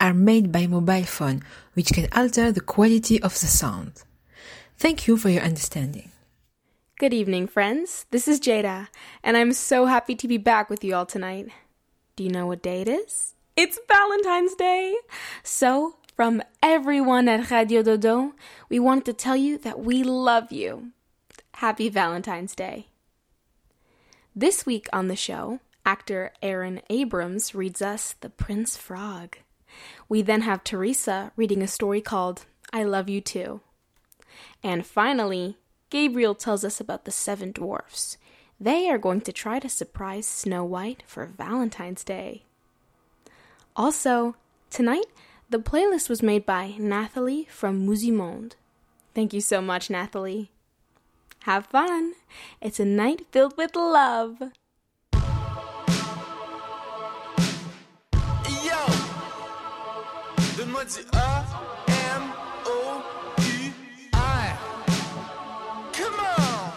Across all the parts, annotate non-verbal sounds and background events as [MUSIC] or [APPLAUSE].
are made by mobile phone, which can alter the quality of the sound. Thank you for your understanding. Good evening, friends. This is Jada, and I'm so happy to be back with you all tonight. Do you know what day it is? It's Valentine's Day! So, from everyone at Radio Dodo, we wanted to tell you that we love you. Happy Valentine's Day. This week on the show, actor Aaron Abrams reads us The Prince Frog. We then have Teresa reading a story called I Love You Too. And finally, Gabriel tells us about the seven dwarfs. They are going to try to surprise Snow White for Valentine's Day. Also, tonight, the playlist was made by Nathalie from Musimonde. Thank you so much, Nathalie. Have fun! It's a night filled with love. Du A, M, O, U, I. Come on!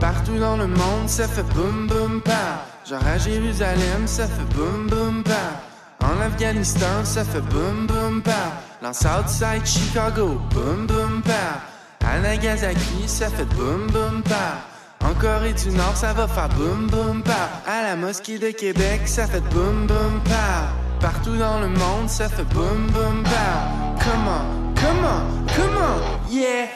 Partout dans le monde, ça fait boum boum pa. Genre à Jérusalem, ça fait boum boum pa. En Afghanistan, ça fait boum boum pa. Dans Southside Chicago, boum boum pa. À Nagasaki, ça fait boum boum pa. En Corée du Nord, ça va faire boum boum pa. À la mosquée de Québec, ça fait boum boum pa. Partout dans le monde, ça fait boum boum pa. Comment, comment, comment, yeah.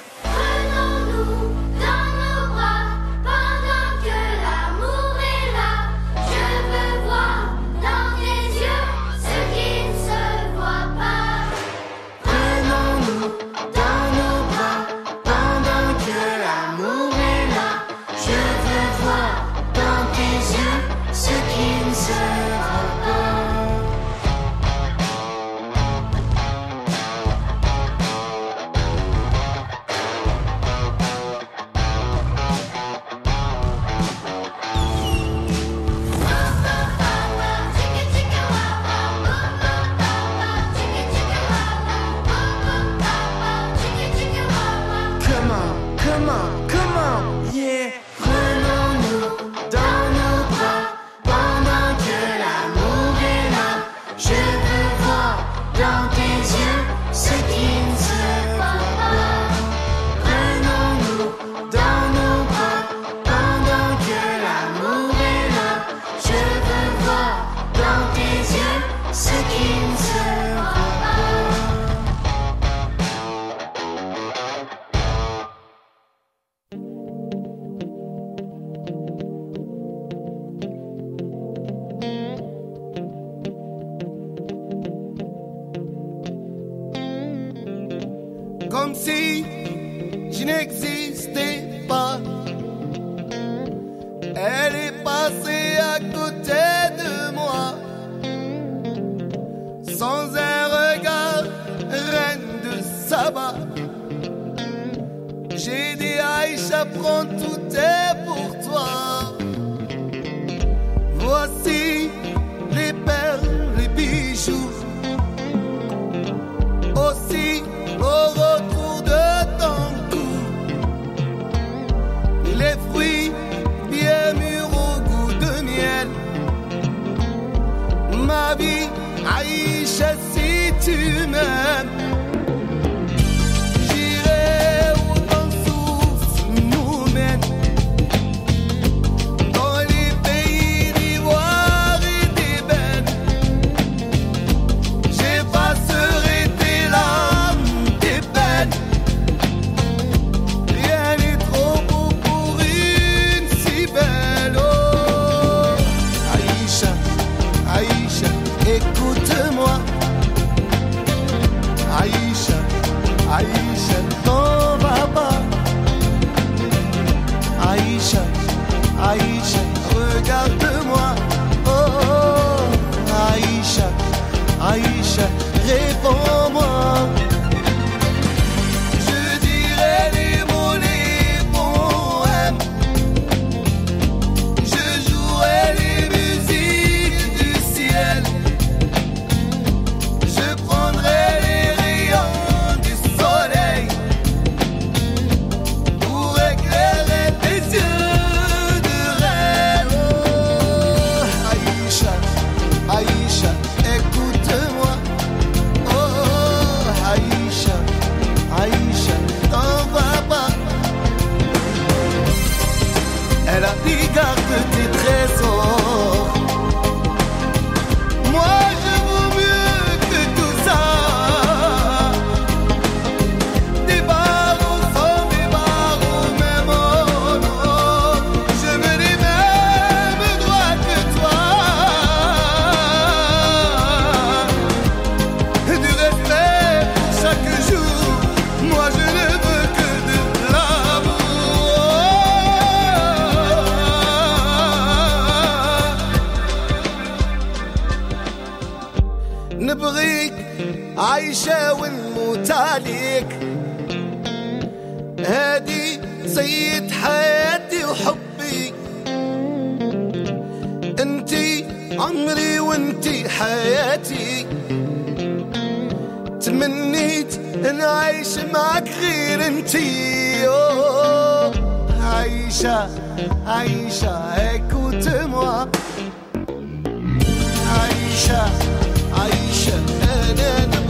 ونموت عليك. هادي سيد حياتي وحبي انتي عمري وانتي حياتي. تمنيت إن اعيش معك غير انتي. عايشة عايشة هيك وتموى عايشة. عايشة أنا أنا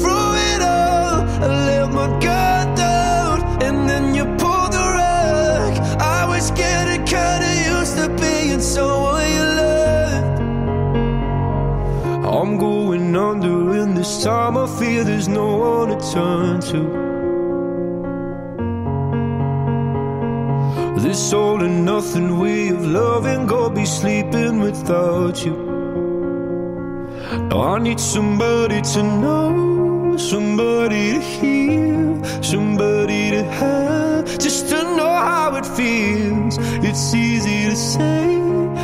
someone you loved. I'm going under, and this time I feel there's no one to turn to. This all and nothing way of loving, go be sleeping without you. Now I need somebody to know, somebody to hear, somebody to have, just to know how it feels. It's easy to say,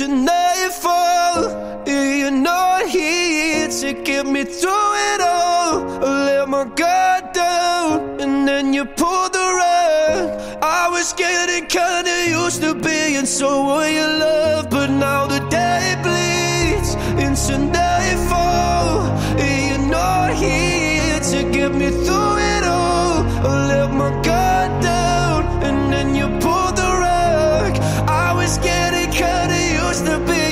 nightfall. You're not here to get me through it all. I let my guard down, and then you pulled the rug. I was getting kinda used to being someone you love, but now the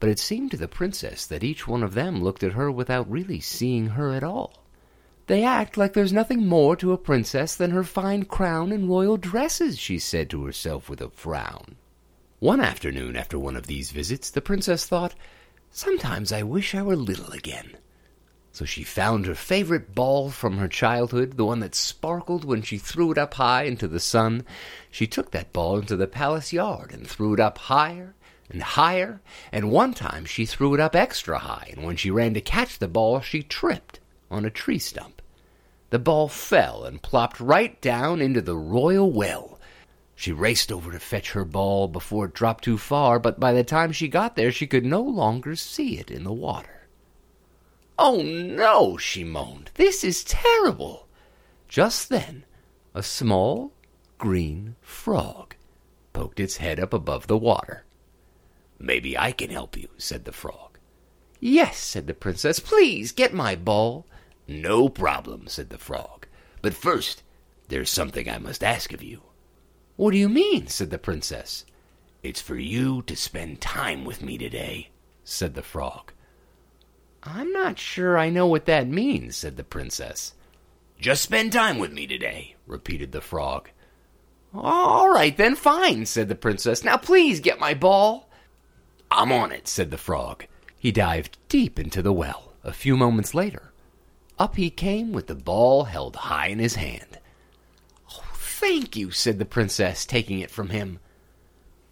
but it seemed to the princess that each one of them looked at her without really seeing her at all. They act like there's nothing more to a princess than her fine crown and royal dresses, she said to herself with a frown. One afternoon, after one of these visits, the princess thought, Sometimes I wish I were little again. So she found her favorite ball from her childhood, the one that sparkled when she threw it up high into the sun. She took that ball into the palace yard and threw it up higher and higher, and one time she threw it up extra high, and when she ran to catch the ball, she tripped on a tree stump. The ball fell and plopped right down into the royal well. She raced over to fetch her ball before it dropped too far, but by the time she got there, she could no longer see it in the water. Oh no, she moaned. This is terrible. Just then, a small green frog poked its head up above the water. Maybe I can help you, said the frog. Yes, said the princess. Please get my ball. No problem, said the frog. But first, there's something I must ask of you. What do you mean? said the princess. It's for you to spend time with me today, said the frog. I'm not sure I know what that means, said the princess. Just spend time with me today, repeated the frog. All right, then, fine, said the princess. Now please get my ball. I'm on it, said the frog. He dived deep into the well. A few moments later, up he came with the ball held high in his hand. Oh, thank you, said the princess, taking it from him.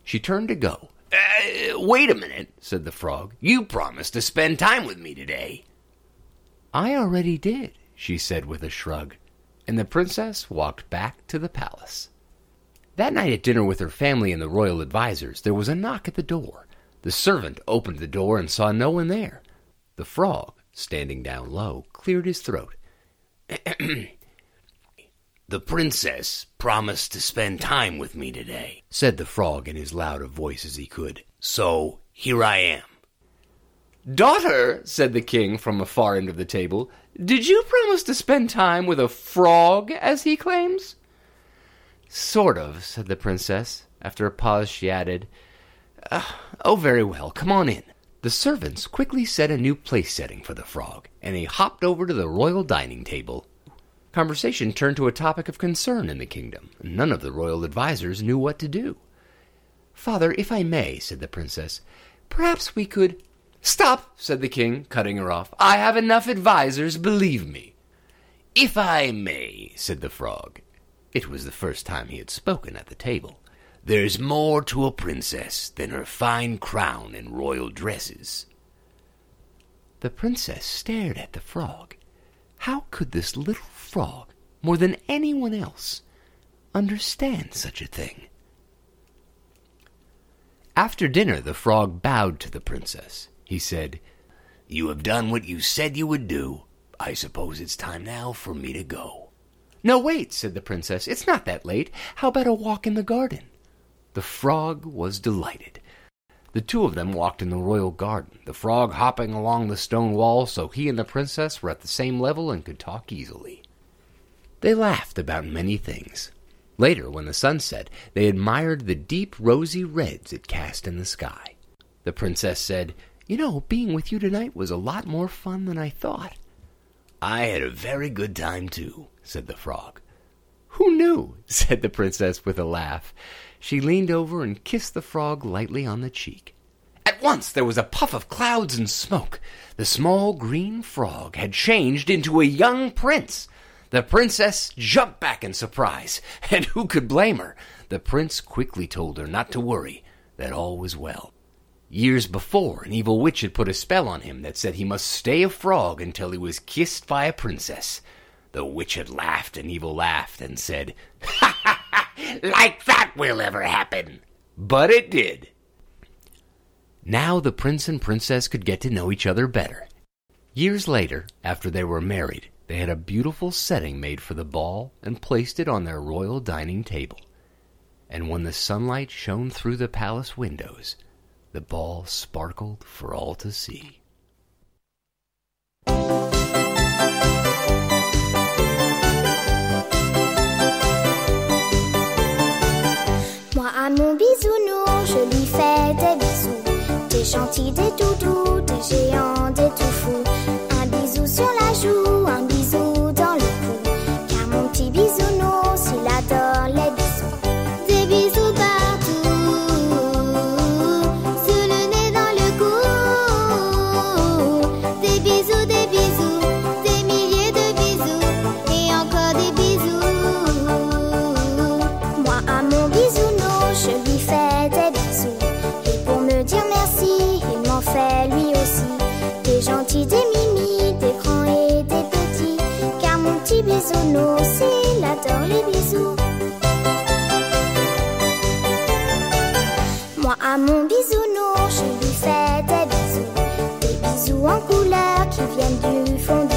She turned to go. Uh, wait a minute, said the frog. You promised to spend time with me today. I already did, she said with a shrug, and the princess walked back to the palace. That night at dinner with her family and the royal advisers, there was a knock at the door. The servant opened the door and saw no one there. The frog, standing down low, cleared his throat. [CLEARS THROAT] the princess promised to spend time with me today, said the frog in as loud a voice as he could. So here I am. Daughter, said the king from a far end of the table, did you promise to spend time with a frog, as he claims? Sort of, said the princess. After a pause, she added, uh, Oh, very well, come on in. The servants quickly set a new place setting for the frog, and he hopped over to the royal dining table. Conversation turned to a topic of concern in the kingdom. None of the royal advisers knew what to do. Father, if I may, said the princess, perhaps we could. Stop, said the king, cutting her off. I have enough advisers, believe me. If I may, said the frog. It was the first time he had spoken at the table. There's more to a princess than her fine crown and royal dresses. The princess stared at the frog. How could this little frog, more than anyone else, understand such a thing? After dinner, the frog bowed to the princess. He said, You have done what you said you would do. I suppose it's time now for me to go. No, wait, said the princess. It's not that late. How about a walk in the garden? The frog was delighted. The two of them walked in the royal garden, the frog hopping along the stone wall so he and the princess were at the same level and could talk easily. They laughed about many things. Later, when the sun set, they admired the deep rosy reds it cast in the sky. The princess said, You know, being with you tonight was a lot more fun than I thought. I had a very good time, too, said the frog. Who knew? [LAUGHS] said the princess with a laugh. She leaned over and kissed the frog lightly on the cheek. At once there was a puff of clouds and smoke. The small green frog had changed into a young prince. The princess jumped back in surprise, [LAUGHS] and who could blame her? The prince quickly told her not to worry, that all was well. Years before, an evil witch had put a spell on him that said he must stay a frog until he was kissed by a princess. The witch had laughed an evil laugh and said, Ha ha! Like that will ever happen! But it did. Now the prince and princess could get to know each other better. Years later, after they were married, they had a beautiful setting made for the ball and placed it on their royal dining table. And when the sunlight shone through the palace windows, the ball sparkled for all to see. Mon bisounours, je lui fais des bisous. Des gentils, des doudous, des géants, des tout fous. Un bisou sur la joue, bisounours, il adore les bisous. Moi à mon bisounours, je lui fais des bisous. Des bisous en couleur qui viennent du fond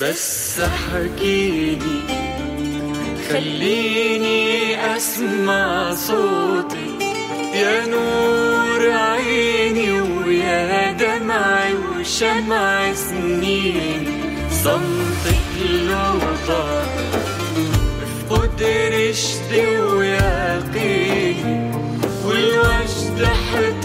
بس حكيني خليني أسمع صوتي يا نور عيني ويا دمعي وشمع سنيني صمتك لو طار في قدر Yeah.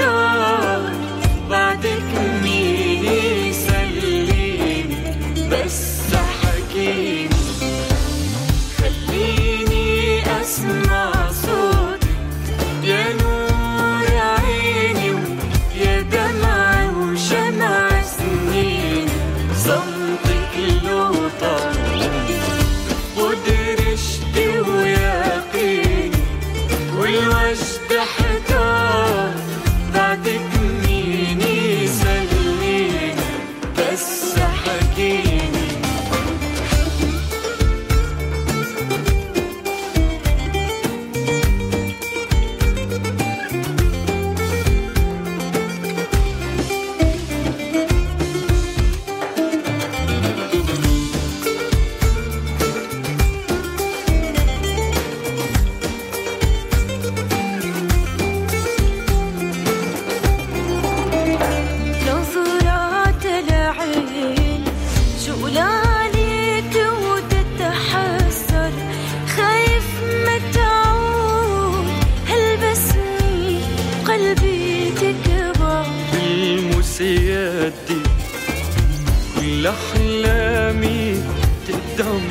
كل تقدم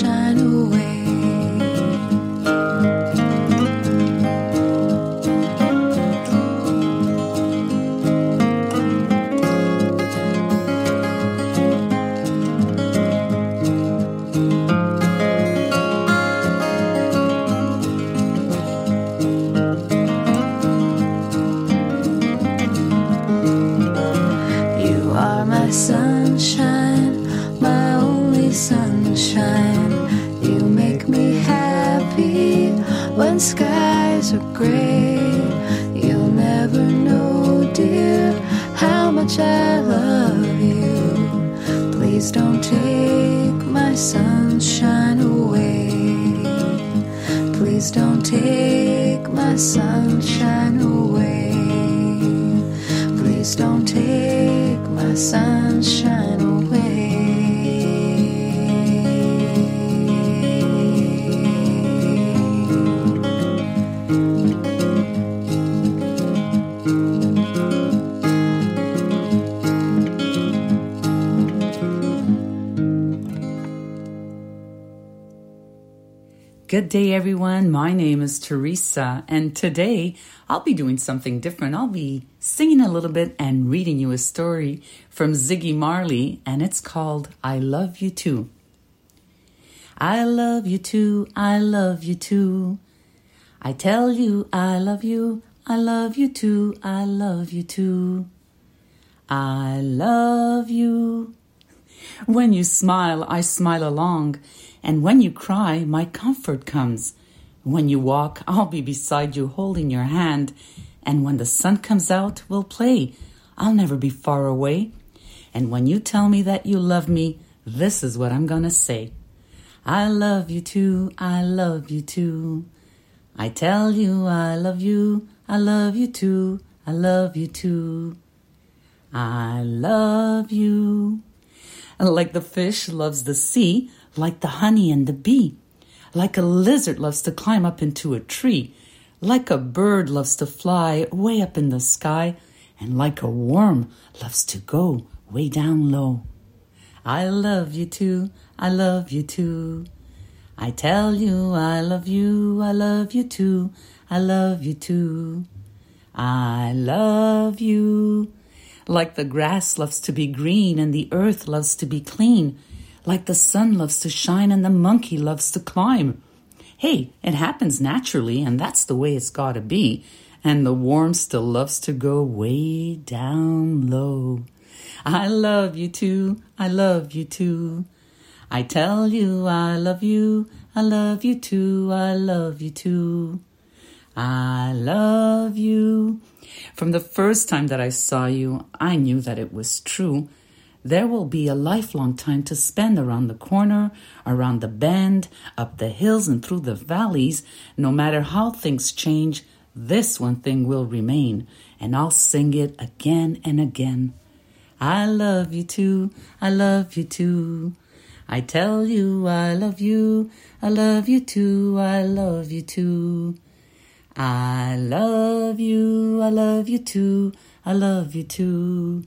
grave. You'll never know, dear, how much I love you. Please don't take my sunshine away. Please don't take my sunshine away. Please don't take my sunshine. Good day, everyone. My name is Teresa, and today I'll be doing something different. I'll be singing a little bit and reading you a story from Ziggy Marley, and it's called I Love You Too. I love you too, I love you too. I tell you I love you, I love you too, I love you too. I love you. When you smile, I smile along, and when you cry, my comfort comes. When you walk, I'll be beside you holding your hand, and when the sun comes out, we'll play. I'll never be far away. And when you tell me that you love me, this is what I'm gonna say. I love you too, I love you too. I tell you I love you, I love you too, I love you too. I love you. Like the fish loves the sea, like the honey and the bee. Like a lizard loves to climb up into a tree. Like a bird loves to fly way up in the sky. And like a worm loves to go way down low. I love you too, I love you too. I tell you I love you, I love you too, I love you too. I love you. Like the grass loves to be green and the earth loves to be clean. Like the sun loves to shine and the monkey loves to climb. Hey, it happens naturally and that's the way it's gotta be. And the worm still loves to go way down low. I love you too, I love you too. I tell you I love you, I love you too, I love you too. I love you. From the first time that I saw you, I knew that it was true. There will be a lifelong time to spend around the corner, around the bend, up the hills, and through the valleys. No matter how things change, this one thing will remain, and I'll sing it again and again. I love you too, I love you too. I tell you I love you, I love you too, I love you too. I love you, I love you too, I love you too.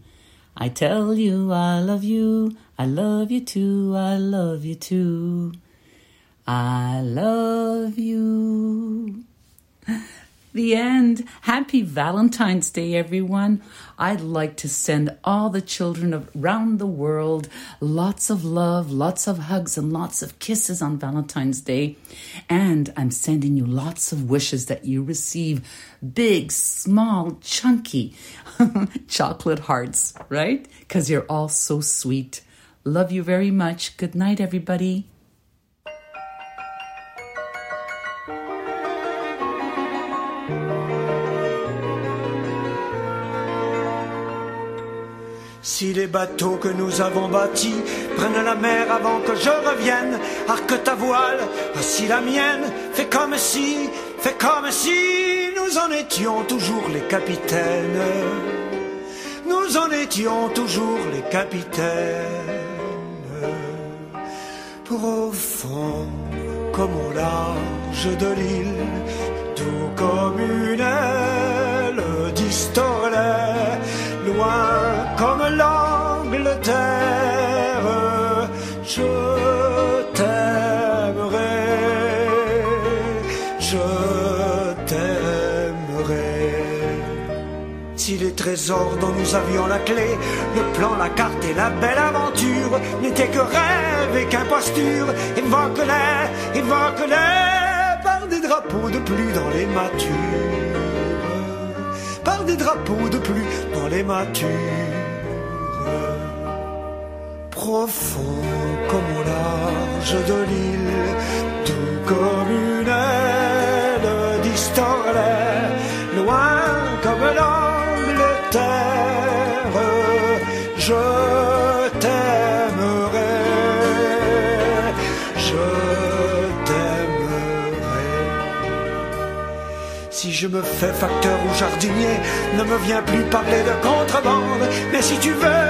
I tell you I love you, I love you too, I love you too. I love you. The end. Happy Valentine's Day, everyone. I'd like to send all the children of around the world lots of love, lots of hugs, and lots of kisses on Valentine's Day. And I'm sending you lots of wishes that you receive big, small, chunky [LAUGHS] chocolate hearts, right? Because you're all so sweet. Love you very much. Good night, everybody. Si les bateaux que nous avons bâtis prennent la mer avant que je revienne, arque ta voile, voici la mienne, fais comme si, fais comme si nous en étions toujours les capitaines. Nous en étions toujours les capitaines. Profond comme au large de l'île, tout comme une aile loin comme l'Angleterre, je t'aimerai, je t'aimerai. Si les trésors dont nous avions la clé, le plan, la carte et la belle aventure n'étaient que rêve et qu'imposture, évoque-les, évoque-les par des drapeaux de pluie dans les matures, par des drapeaux de pluie dans les matures profond comme au large de l'île, tout comme une aile distordait, loin comme l'Angleterre. Je t'aimerai, je t'aimerai. Si je me fais facteur ou jardinier, ne me viens plus parler de contrebande, mais si tu veux,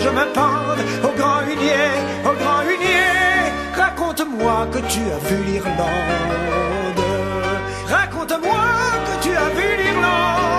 je me pende au grand hunier, au grand hunier, raconte-moi que tu as vu l'Irlande. Raconte-moi que tu as vu l'Irlande.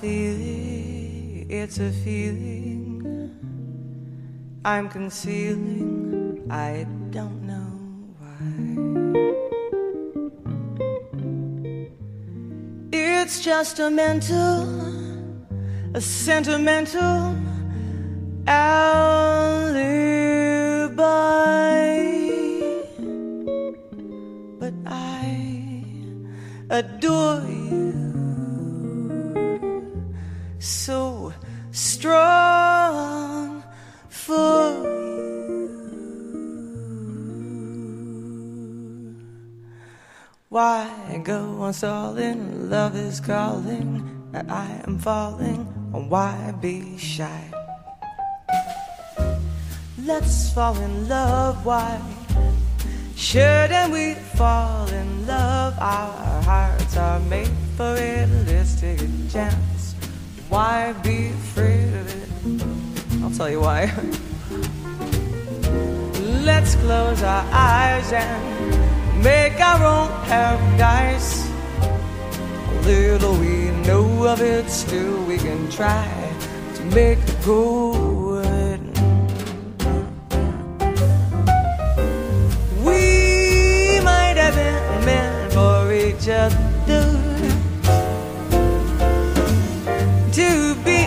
Feeling, it's a feeling I'm concealing, I don't know why. It's just a mental, a sentimental alibi. But I adore you so strong for you. Why go on stalling? Love is calling, and I am falling. Why be shy? Let's fall in love. Why shouldn't we fall in love? Our hearts are made for a chance. Why be afraid of it? I'll tell you why. Let's close our eyes and make our own paradise. Little we know of it, still we can try to make it good. We might have been meant for each other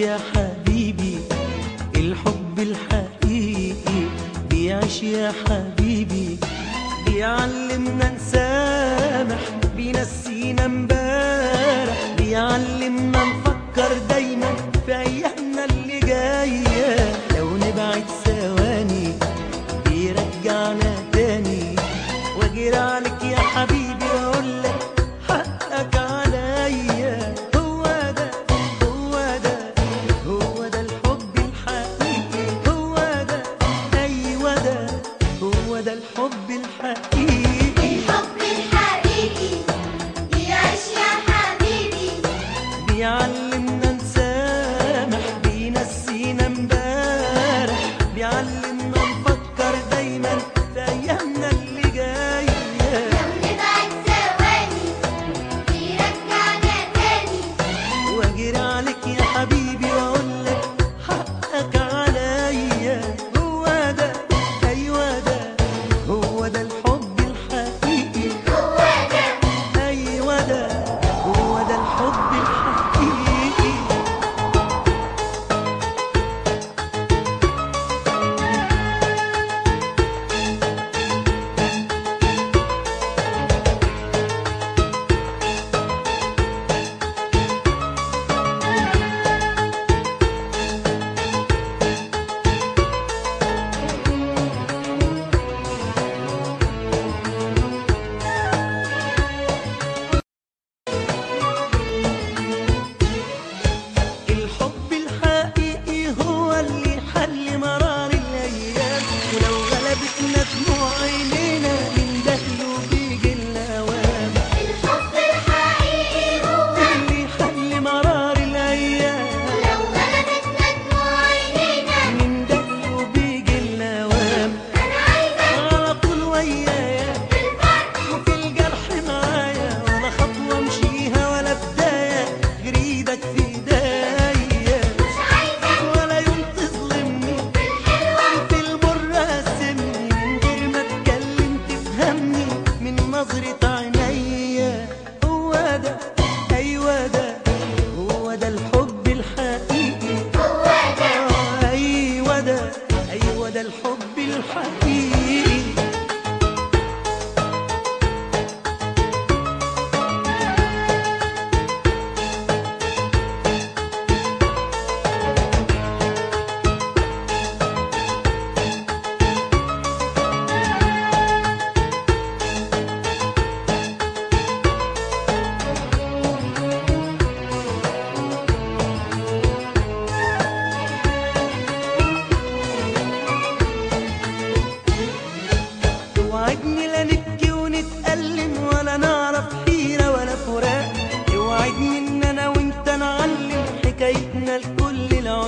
يا حبيبي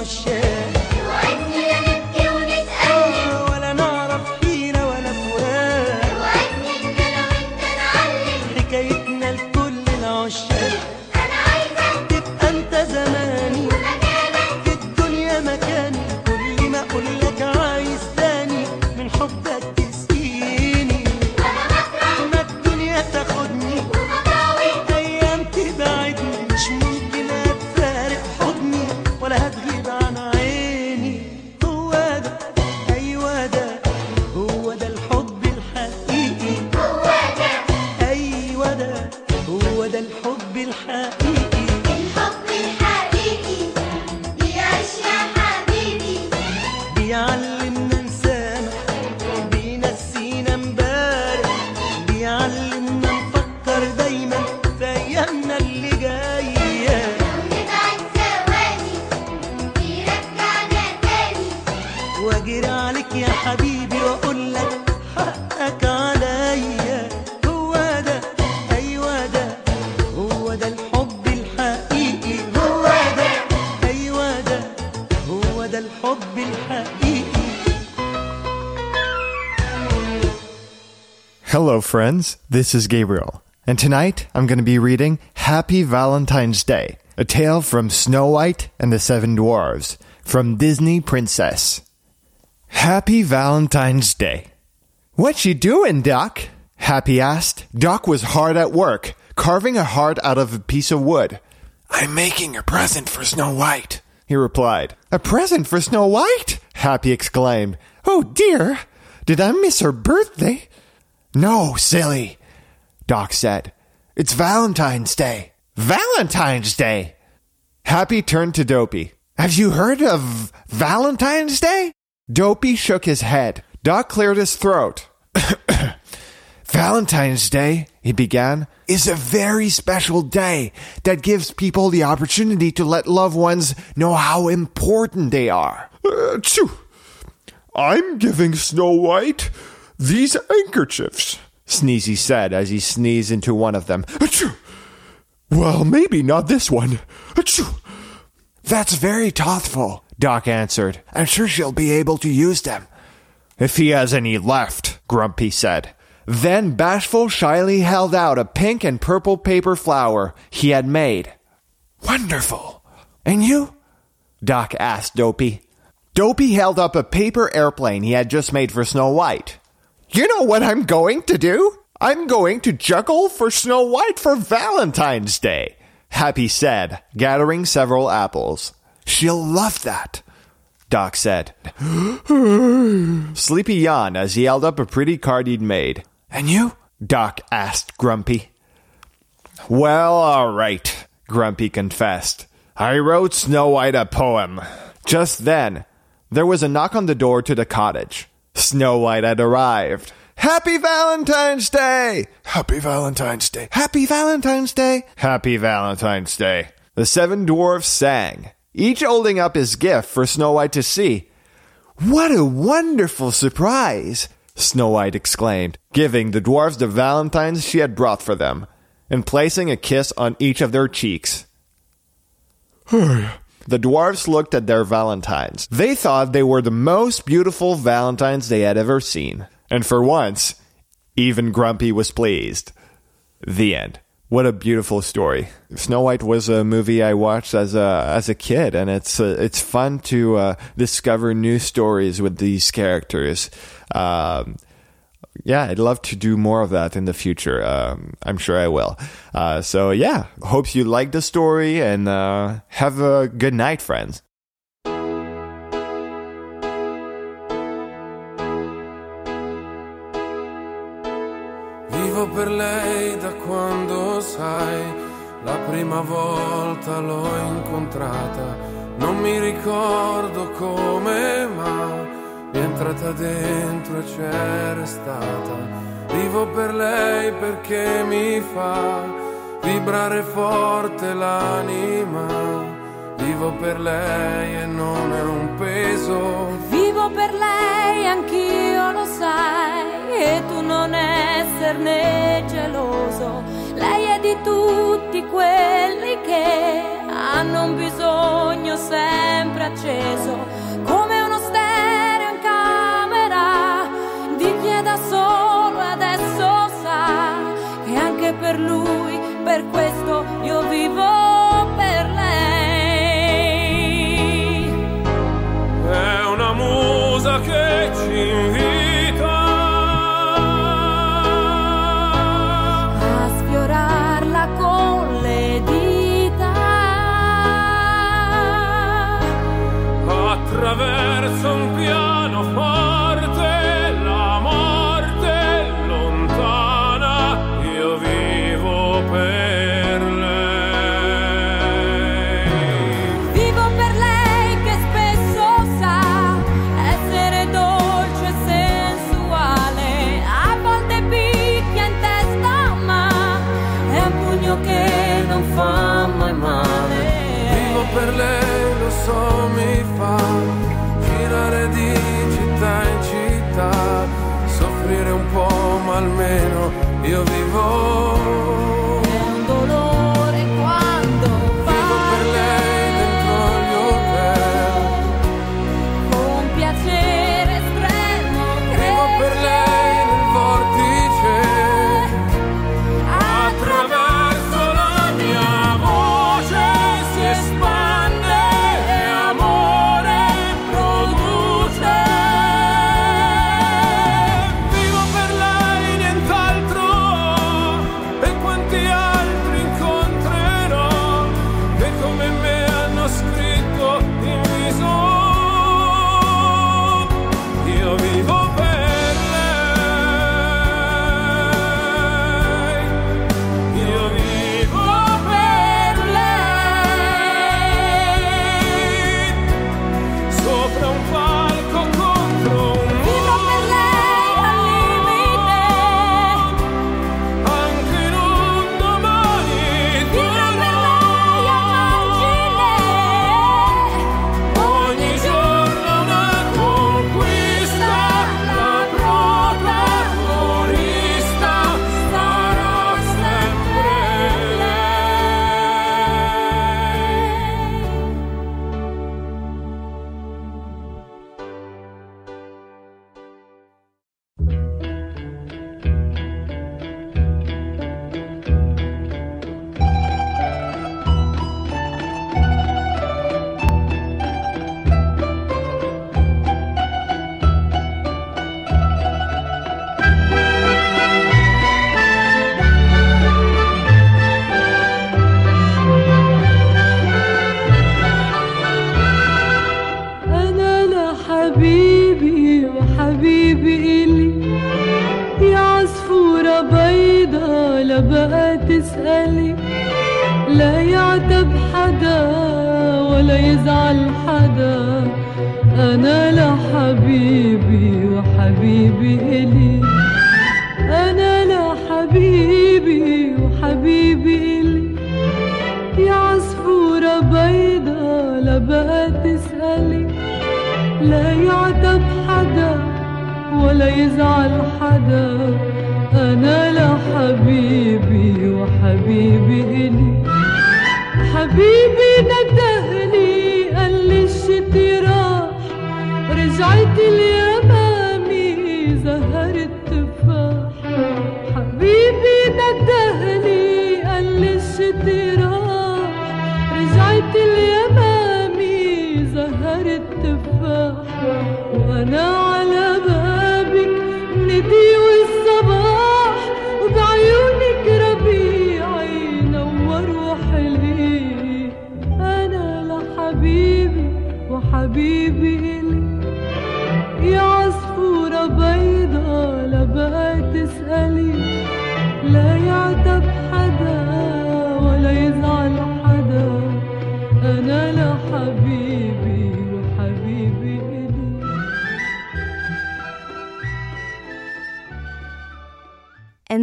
your. friends. This is Gabriel, and tonight I'm going to be reading Happy Valentine's Day, a tale from Snow White and the Seven Dwarfs from Disney Princess. Happy Valentine's Day. What you doing, Doc? Happy asked. Doc was hard at work, carving a heart out of a piece of wood. I'm making a present for Snow White, he replied. A present for Snow White? Happy exclaimed. Oh dear! Did I miss her birthday? No, silly, Doc said. It's Valentine's Day. Valentine's Day! Happy turned to Dopey. Have you heard of Valentine's Day? Dopey shook his head. Doc cleared his throat. [COUGHS] Valentine's Day, he began, is a very special day that gives people the opportunity to let loved ones know how important they are. Uh, I'm giving Snow White these handkerchiefs, Sneezy said as he sneezed into one of them. Achoo! Well, maybe not this one. Achoo! That's very thoughtful, Doc answered. I'm sure she'll be able to use them. If he has any left, Grumpy said. Then Bashful shyly held out a pink and purple paper flower he had made. Wonderful. And you? Doc asked Dopey. Dopey held up a paper airplane he had just made for Snow White. You know what I'm going to do? I'm going to juggle for Snow White for Valentine's Day, Happy said, gathering several apples. She'll love that, Doc said. [GASPS] Sleepy yawned as he held up a pretty card he'd made. And you? Doc asked Grumpy. Well, all right, Grumpy confessed. I wrote Snow White a poem. Just then, there was a knock on the door to the cottage. Snow White had arrived. Happy Valentine's Day! Happy Valentine's Day! Happy Valentine's Day! Happy Valentine's Day! The seven dwarfs sang, each holding up his gift for Snow White to see. What a wonderful surprise! Snow White exclaimed, giving the dwarfs the valentines she had brought for them, and placing a kiss on each of their cheeks. The dwarfs looked at their valentines. They thought they were the most beautiful valentines they had ever seen. And for once, even Grumpy was pleased. The end. What a beautiful story. Snow White was a movie I watched as a as a kid, and it's uh, it's fun to uh, discover new stories with these characters. Um, yeah, I'd love to do more of that in the future. Um, I'm sure I will. Uh, so yeah, hope you like the story and uh, have a good night, friends. Vivo per lei da quando sai, la prima volta l'ho incontrata, non mi ricordo come, ma entrata dentro e c'è restata. Vivo per lei perché mi fa vibrare forte l'anima. Vivo per lei e non è un peso. Vivo per lei, anch'io lo sai, e tu non esserne geloso. Lei è di tutti quelli che hanno un bisogno sempre acceso, come io vivo. حبيبي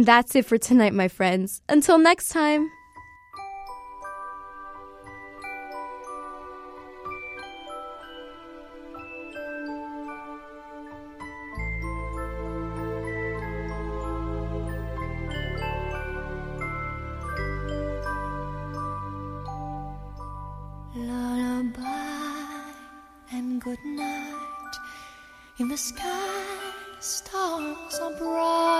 And that's it for tonight, my friends. Until next time. Good night. In the sky, stars are bright.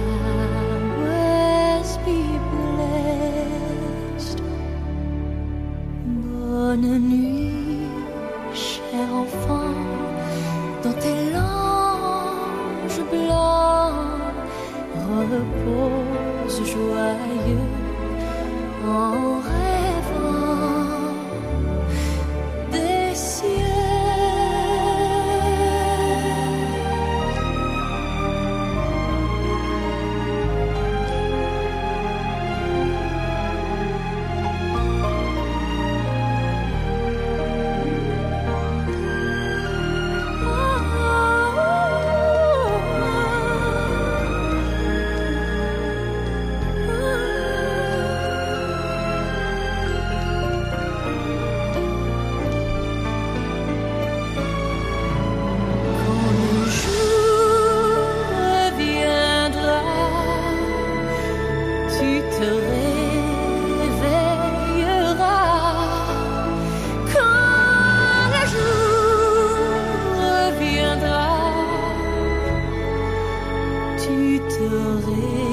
te